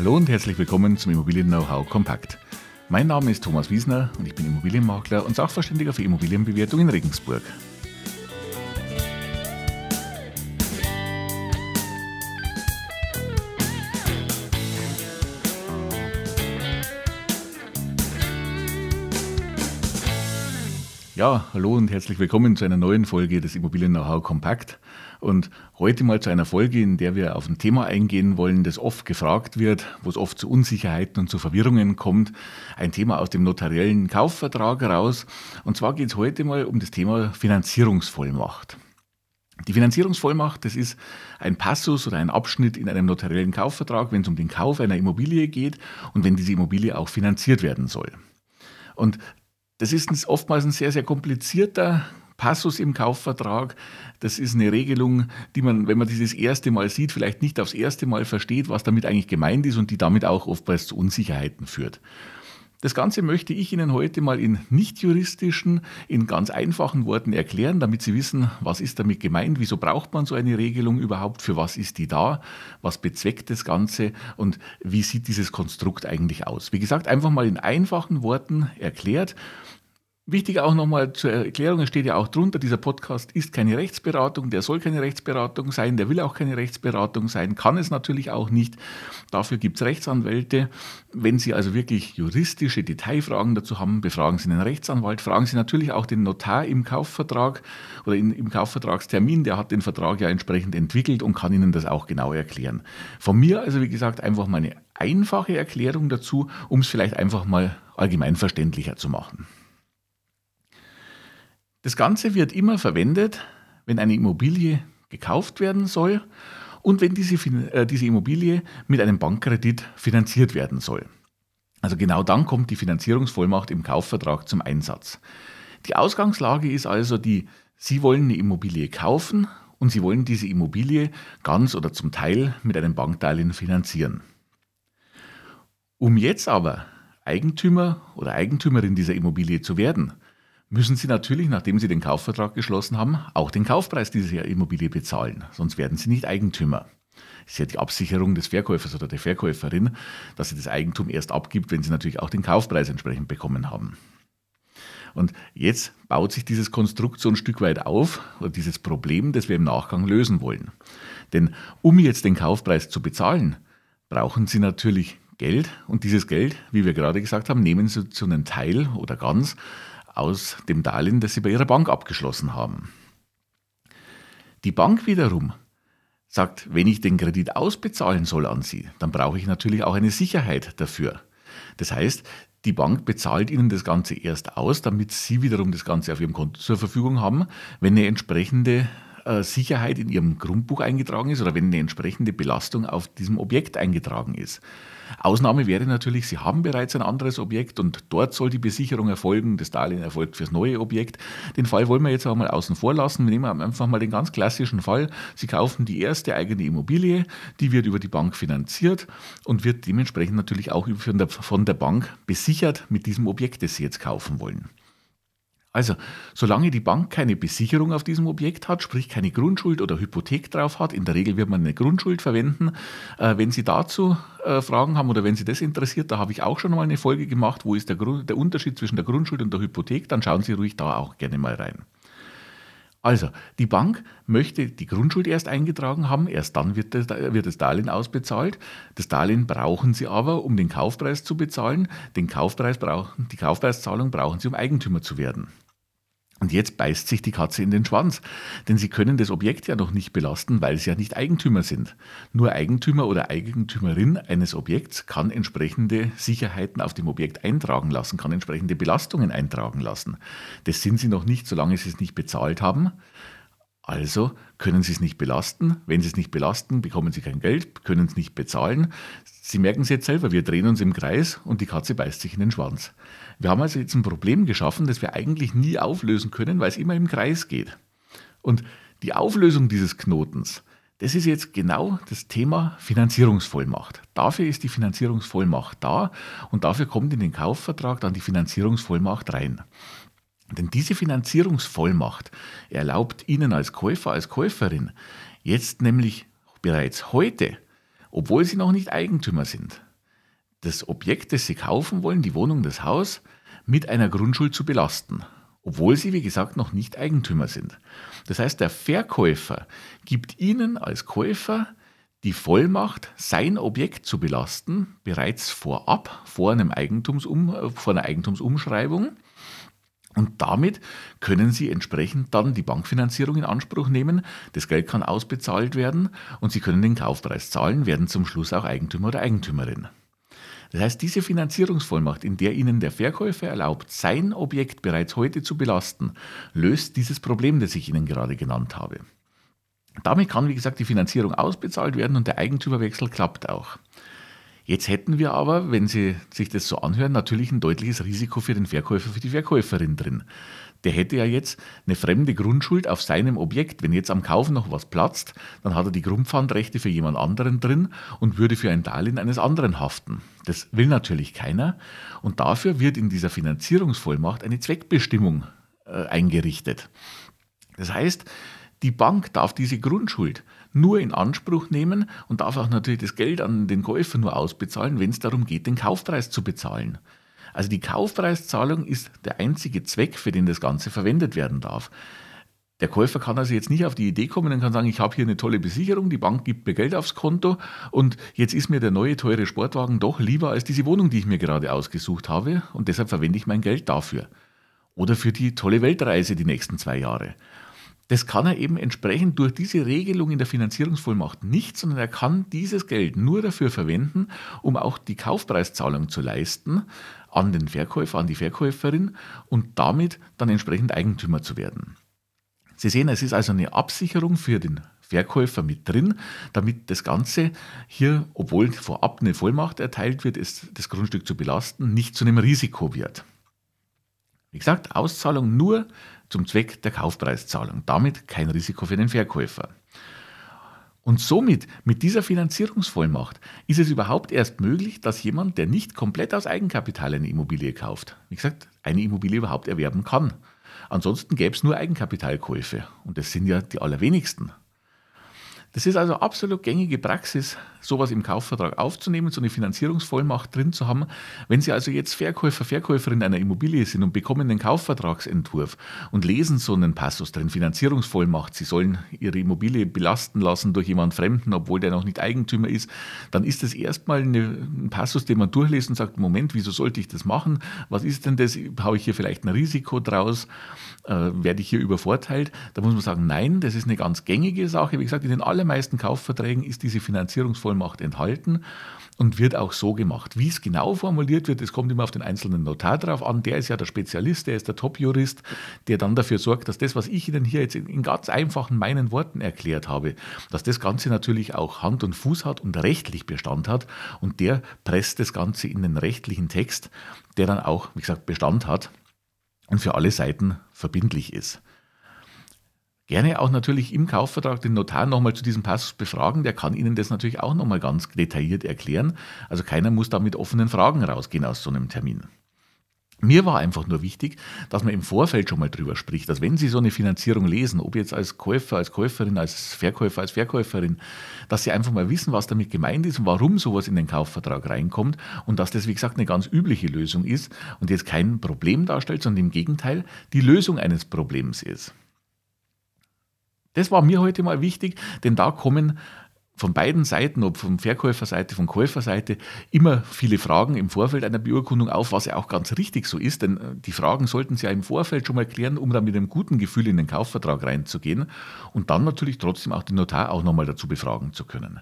Hallo und herzlich willkommen zum Immobilien Know-how Kompakt. Mein Name ist Thomas Wiesner und ich bin Immobilienmakler und Sachverständiger für Immobilienbewertung in Regensburg. Ja, hallo und herzlich willkommen zu einer neuen Folge des Immobilien Know-how Kompakt. Und heute mal zu einer Folge, in der wir auf ein Thema eingehen wollen, das oft gefragt wird, wo es oft zu Unsicherheiten und zu Verwirrungen kommt. Ein Thema aus dem notariellen Kaufvertrag heraus. Und zwar geht es heute mal um das Thema Finanzierungsvollmacht. Die Finanzierungsvollmacht, das ist ein Passus oder ein Abschnitt in einem notariellen Kaufvertrag, wenn es um den Kauf einer Immobilie geht und wenn diese Immobilie auch finanziert werden soll. Und das ist oftmals ein sehr, sehr komplizierter Passus im Kaufvertrag. Das ist eine Regelung, die man, wenn man dieses erste Mal sieht, vielleicht nicht aufs erste Mal versteht, was damit eigentlich gemeint ist und die damit auch oftmals zu Unsicherheiten führt. Das Ganze möchte ich Ihnen heute mal in nicht juristischen, in ganz einfachen Worten erklären, damit Sie wissen, was ist damit gemeint, wieso braucht man so eine Regelung überhaupt, für was ist die da, was bezweckt das Ganze und wie sieht dieses Konstrukt eigentlich aus. Wie gesagt, einfach mal in einfachen Worten erklärt. Wichtig auch nochmal zur Erklärung, es steht ja auch drunter, dieser Podcast ist keine Rechtsberatung, der soll keine Rechtsberatung sein, der will auch keine Rechtsberatung sein, kann es natürlich auch nicht. Dafür gibt es Rechtsanwälte. Wenn Sie also wirklich juristische Detailfragen dazu haben, befragen Sie einen Rechtsanwalt, fragen Sie natürlich auch den Notar im Kaufvertrag oder in, im Kaufvertragstermin, der hat den Vertrag ja entsprechend entwickelt und kann Ihnen das auch genau erklären. Von mir also, wie gesagt, einfach mal eine einfache Erklärung dazu, um es vielleicht einfach mal allgemeinverständlicher zu machen. Das Ganze wird immer verwendet, wenn eine Immobilie gekauft werden soll und wenn diese, äh, diese Immobilie mit einem Bankkredit finanziert werden soll. Also genau dann kommt die Finanzierungsvollmacht im Kaufvertrag zum Einsatz. Die Ausgangslage ist also die, Sie wollen eine Immobilie kaufen und Sie wollen diese Immobilie ganz oder zum Teil mit einem Bankdarlehen finanzieren. Um jetzt aber Eigentümer oder Eigentümerin dieser Immobilie zu werden, müssen Sie natürlich, nachdem Sie den Kaufvertrag geschlossen haben, auch den Kaufpreis dieser Immobilie bezahlen. Sonst werden Sie nicht Eigentümer. Das ist ja die Absicherung des Verkäufers oder der Verkäuferin, dass sie das Eigentum erst abgibt, wenn sie natürlich auch den Kaufpreis entsprechend bekommen haben. Und jetzt baut sich dieses Konstrukt so ein Stück weit auf, oder dieses Problem, das wir im Nachgang lösen wollen. Denn um jetzt den Kaufpreis zu bezahlen, brauchen Sie natürlich Geld und dieses Geld, wie wir gerade gesagt haben, nehmen Sie zu einem Teil oder ganz aus dem Darlehen, das sie bei ihrer Bank abgeschlossen haben. Die Bank wiederum sagt, wenn ich den Kredit ausbezahlen soll an Sie, dann brauche ich natürlich auch eine Sicherheit dafür. Das heißt, die Bank bezahlt Ihnen das Ganze erst aus, damit Sie wiederum das Ganze auf Ihrem Konto zur Verfügung haben, wenn eine entsprechende Sicherheit in Ihrem Grundbuch eingetragen ist oder wenn eine entsprechende Belastung auf diesem Objekt eingetragen ist. Ausnahme wäre natürlich, Sie haben bereits ein anderes Objekt und dort soll die Besicherung erfolgen. Das Darlehen erfolgt fürs neue Objekt. Den Fall wollen wir jetzt auch mal außen vor lassen. Wir nehmen einfach mal den ganz klassischen Fall. Sie kaufen die erste eigene Immobilie, die wird über die Bank finanziert und wird dementsprechend natürlich auch von der Bank besichert mit diesem Objekt, das Sie jetzt kaufen wollen. Also, solange die Bank keine Besicherung auf diesem Objekt hat, sprich keine Grundschuld oder Hypothek drauf hat, in der Regel wird man eine Grundschuld verwenden. Äh, wenn Sie dazu äh, Fragen haben oder wenn Sie das interessiert, da habe ich auch schon mal eine Folge gemacht, wo ist der, Grund, der Unterschied zwischen der Grundschuld und der Hypothek, dann schauen Sie ruhig da auch gerne mal rein. Also, die Bank möchte die Grundschuld erst eingetragen haben, erst dann wird das, wird das, Darlehen ausbezahlt. Das Darlehen brauchen Sie aber, um den Kaufpreis zu bezahlen. Den Kaufpreis brauchen, die Kaufpreiszahlung brauchen Sie, um Eigentümer zu werden. Und jetzt beißt sich die Katze in den Schwanz, denn sie können das Objekt ja noch nicht belasten, weil sie ja nicht Eigentümer sind. Nur Eigentümer oder Eigentümerin eines Objekts kann entsprechende Sicherheiten auf dem Objekt eintragen lassen, kann entsprechende Belastungen eintragen lassen. Das sind sie noch nicht, solange sie es nicht bezahlt haben. Also können Sie es nicht belasten. Wenn Sie es nicht belasten, bekommen Sie kein Geld, können es nicht bezahlen. Sie merken es jetzt selber, wir drehen uns im Kreis und die Katze beißt sich in den Schwanz. Wir haben also jetzt ein Problem geschaffen, das wir eigentlich nie auflösen können, weil es immer im Kreis geht. Und die Auflösung dieses Knotens, das ist jetzt genau das Thema Finanzierungsvollmacht. Dafür ist die Finanzierungsvollmacht da und dafür kommt in den Kaufvertrag dann die Finanzierungsvollmacht rein. Denn diese Finanzierungsvollmacht erlaubt Ihnen als Käufer, als Käuferin jetzt nämlich bereits heute, obwohl Sie noch nicht Eigentümer sind, das Objekt, das Sie kaufen wollen, die Wohnung, das Haus, mit einer Grundschuld zu belasten, obwohl Sie, wie gesagt, noch nicht Eigentümer sind. Das heißt, der Verkäufer gibt Ihnen als Käufer die Vollmacht, sein Objekt zu belasten, bereits vorab, vor, einem Eigentumsum, vor einer Eigentumsumschreibung. Und damit können Sie entsprechend dann die Bankfinanzierung in Anspruch nehmen. Das Geld kann ausbezahlt werden und Sie können den Kaufpreis zahlen, werden zum Schluss auch Eigentümer oder Eigentümerin. Das heißt, diese Finanzierungsvollmacht, in der Ihnen der Verkäufer erlaubt, sein Objekt bereits heute zu belasten, löst dieses Problem, das ich Ihnen gerade genannt habe. Damit kann, wie gesagt, die Finanzierung ausbezahlt werden und der Eigentümerwechsel klappt auch. Jetzt hätten wir aber, wenn Sie sich das so anhören, natürlich ein deutliches Risiko für den Verkäufer, für die Verkäuferin drin. Der hätte ja jetzt eine fremde Grundschuld auf seinem Objekt. Wenn jetzt am Kauf noch was platzt, dann hat er die Grundpfandrechte für jemand anderen drin und würde für ein Darlehen eines anderen haften. Das will natürlich keiner. Und dafür wird in dieser Finanzierungsvollmacht eine Zweckbestimmung äh, eingerichtet. Das heißt, die Bank darf diese Grundschuld nur in Anspruch nehmen und darf auch natürlich das Geld an den Käufer nur ausbezahlen, wenn es darum geht, den Kaufpreis zu bezahlen. Also die Kaufpreiszahlung ist der einzige Zweck, für den das Ganze verwendet werden darf. Der Käufer kann also jetzt nicht auf die Idee kommen und kann sagen, ich habe hier eine tolle Besicherung, die Bank gibt mir Geld aufs Konto und jetzt ist mir der neue teure Sportwagen doch lieber als diese Wohnung, die ich mir gerade ausgesucht habe und deshalb verwende ich mein Geld dafür. Oder für die tolle Weltreise die nächsten zwei Jahre. Das kann er eben entsprechend durch diese Regelung in der Finanzierungsvollmacht nicht, sondern er kann dieses Geld nur dafür verwenden, um auch die Kaufpreiszahlung zu leisten an den Verkäufer, an die Verkäuferin und damit dann entsprechend Eigentümer zu werden. Sie sehen, es ist also eine Absicherung für den Verkäufer mit drin, damit das Ganze hier, obwohl vorab eine Vollmacht erteilt wird, ist das Grundstück zu belasten, nicht zu einem Risiko wird. Wie gesagt, Auszahlung nur zum Zweck der Kaufpreiszahlung. Damit kein Risiko für den Verkäufer. Und somit, mit dieser Finanzierungsvollmacht, ist es überhaupt erst möglich, dass jemand, der nicht komplett aus Eigenkapital eine Immobilie kauft, wie gesagt, eine Immobilie überhaupt erwerben kann. Ansonsten gäbe es nur Eigenkapitalkäufe. Und das sind ja die allerwenigsten. Das ist also absolut gängige Praxis, sowas im Kaufvertrag aufzunehmen, so eine Finanzierungsvollmacht drin zu haben. Wenn Sie also jetzt Verkäufer, Verkäuferin einer Immobilie sind und bekommen den Kaufvertragsentwurf und lesen so einen Passus drin, Finanzierungsvollmacht, Sie sollen Ihre Immobilie belasten lassen durch jemand Fremden, obwohl der noch nicht Eigentümer ist, dann ist das erstmal ein Passus, den man durchliest und sagt, Moment, wieso sollte ich das machen? Was ist denn das? Habe ich hier vielleicht ein Risiko draus? Äh, werde ich hier übervorteilt? Da muss man sagen, nein, das ist eine ganz gängige Sache. Wie gesagt, in den allermeisten Kaufverträgen ist diese Finanzierungsvollmacht enthalten und wird auch so gemacht. Wie es genau formuliert wird, das kommt immer auf den einzelnen Notar drauf an. Der ist ja der Spezialist, der ist der Top-Jurist, der dann dafür sorgt, dass das, was ich Ihnen hier jetzt in ganz einfachen meinen Worten erklärt habe, dass das Ganze natürlich auch Hand und Fuß hat und rechtlich Bestand hat. Und der presst das Ganze in den rechtlichen Text, der dann auch, wie gesagt, Bestand hat und für alle Seiten verbindlich ist. Gerne auch natürlich im Kaufvertrag den Notar nochmal zu diesem Passus befragen. Der kann Ihnen das natürlich auch nochmal ganz detailliert erklären. Also keiner muss da mit offenen Fragen rausgehen aus so einem Termin. Mir war einfach nur wichtig, dass man im Vorfeld schon mal drüber spricht, dass wenn Sie so eine Finanzierung lesen, ob jetzt als Käufer, als Käuferin, als Verkäufer, als Verkäuferin, dass Sie einfach mal wissen, was damit gemeint ist und warum sowas in den Kaufvertrag reinkommt und dass das, wie gesagt, eine ganz übliche Lösung ist und jetzt kein Problem darstellt, sondern im Gegenteil die Lösung eines Problems ist. Das war mir heute mal wichtig, denn da kommen von beiden Seiten, ob von Verkäuferseite, von Käuferseite, immer viele Fragen im Vorfeld einer Beurkundung auf, was ja auch ganz richtig so ist, denn äh, die Fragen sollten Sie ja im Vorfeld schon mal klären, um dann mit einem guten Gefühl in den Kaufvertrag reinzugehen und dann natürlich trotzdem auch den Notar auch nochmal dazu befragen zu können.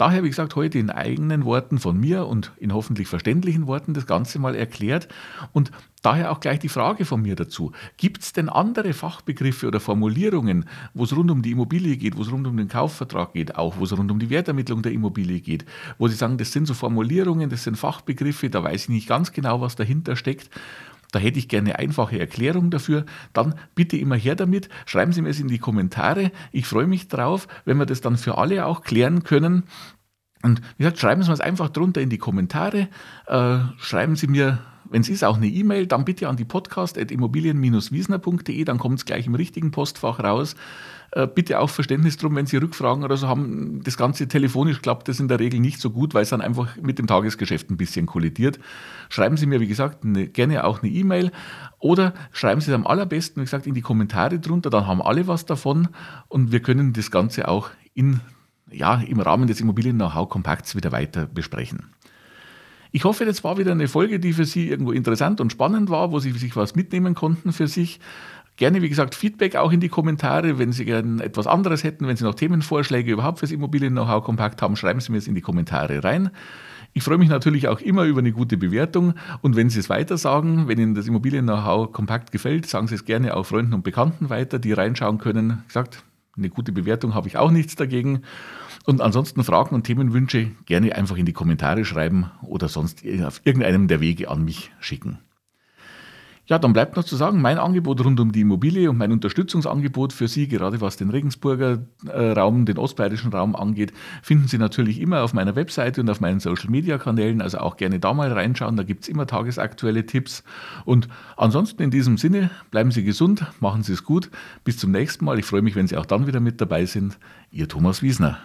Daher, wie gesagt, heute in eigenen Worten von mir und in hoffentlich verständlichen Worten das Ganze mal erklärt und daher auch gleich die Frage von mir dazu. Gibt es denn andere Fachbegriffe oder Formulierungen, wo es rund um die Immobilie geht, wo es rund um den Kaufvertrag geht, auch wo es rund um die Wertermittlung der Immobilie geht, wo Sie sagen, das sind so Formulierungen, das sind Fachbegriffe, da weiß ich nicht ganz genau, was dahinter steckt. Da hätte ich gerne eine einfache Erklärung dafür. Dann bitte immer her damit. Schreiben Sie mir es in die Kommentare. Ich freue mich drauf, wenn wir das dann für alle auch klären können. Und wie gesagt, schreiben Sie mir es einfach drunter in die Kommentare. Äh, schreiben Sie mir, wenn es ist, auch eine E-Mail, dann bitte an die podcast.immobilien-wiesner.de, dann kommt es gleich im richtigen Postfach raus. Äh, bitte auch Verständnis drum, wenn Sie Rückfragen oder so haben. Das Ganze telefonisch klappt das in der Regel nicht so gut, weil es dann einfach mit dem Tagesgeschäft ein bisschen kollidiert. Schreiben Sie mir, wie gesagt, eine, gerne auch eine E-Mail oder schreiben Sie es am allerbesten, wie gesagt, in die Kommentare drunter, dann haben alle was davon und wir können das Ganze auch in, ja, im Rahmen des Immobilien-Know-how-Kompakts wieder weiter besprechen. Ich hoffe, das war wieder eine Folge, die für Sie irgendwo interessant und spannend war, wo Sie sich was mitnehmen konnten für sich. Gerne, wie gesagt, Feedback auch in die Kommentare. Wenn Sie gerne etwas anderes hätten, wenn Sie noch Themenvorschläge überhaupt fürs Immobilien-Know-how kompakt haben, schreiben Sie mir es in die Kommentare rein. Ich freue mich natürlich auch immer über eine gute Bewertung und wenn Sie es weiter sagen, wenn Ihnen das Immobilien-Know-how kompakt gefällt, sagen Sie es gerne auch Freunden und Bekannten weiter, die reinschauen können. Gesagt, eine gute Bewertung habe ich auch nichts dagegen. Und ansonsten Fragen und Themenwünsche gerne einfach in die Kommentare schreiben oder sonst auf irgendeinem der Wege an mich schicken. Ja, dann bleibt noch zu sagen, mein Angebot rund um die Immobilie und mein Unterstützungsangebot für Sie, gerade was den Regensburger äh, Raum, den ostbayerischen Raum angeht, finden Sie natürlich immer auf meiner Webseite und auf meinen Social-Media-Kanälen. Also auch gerne da mal reinschauen, da gibt es immer tagesaktuelle Tipps. Und ansonsten in diesem Sinne, bleiben Sie gesund, machen Sie es gut. Bis zum nächsten Mal. Ich freue mich, wenn Sie auch dann wieder mit dabei sind. Ihr Thomas Wiesner.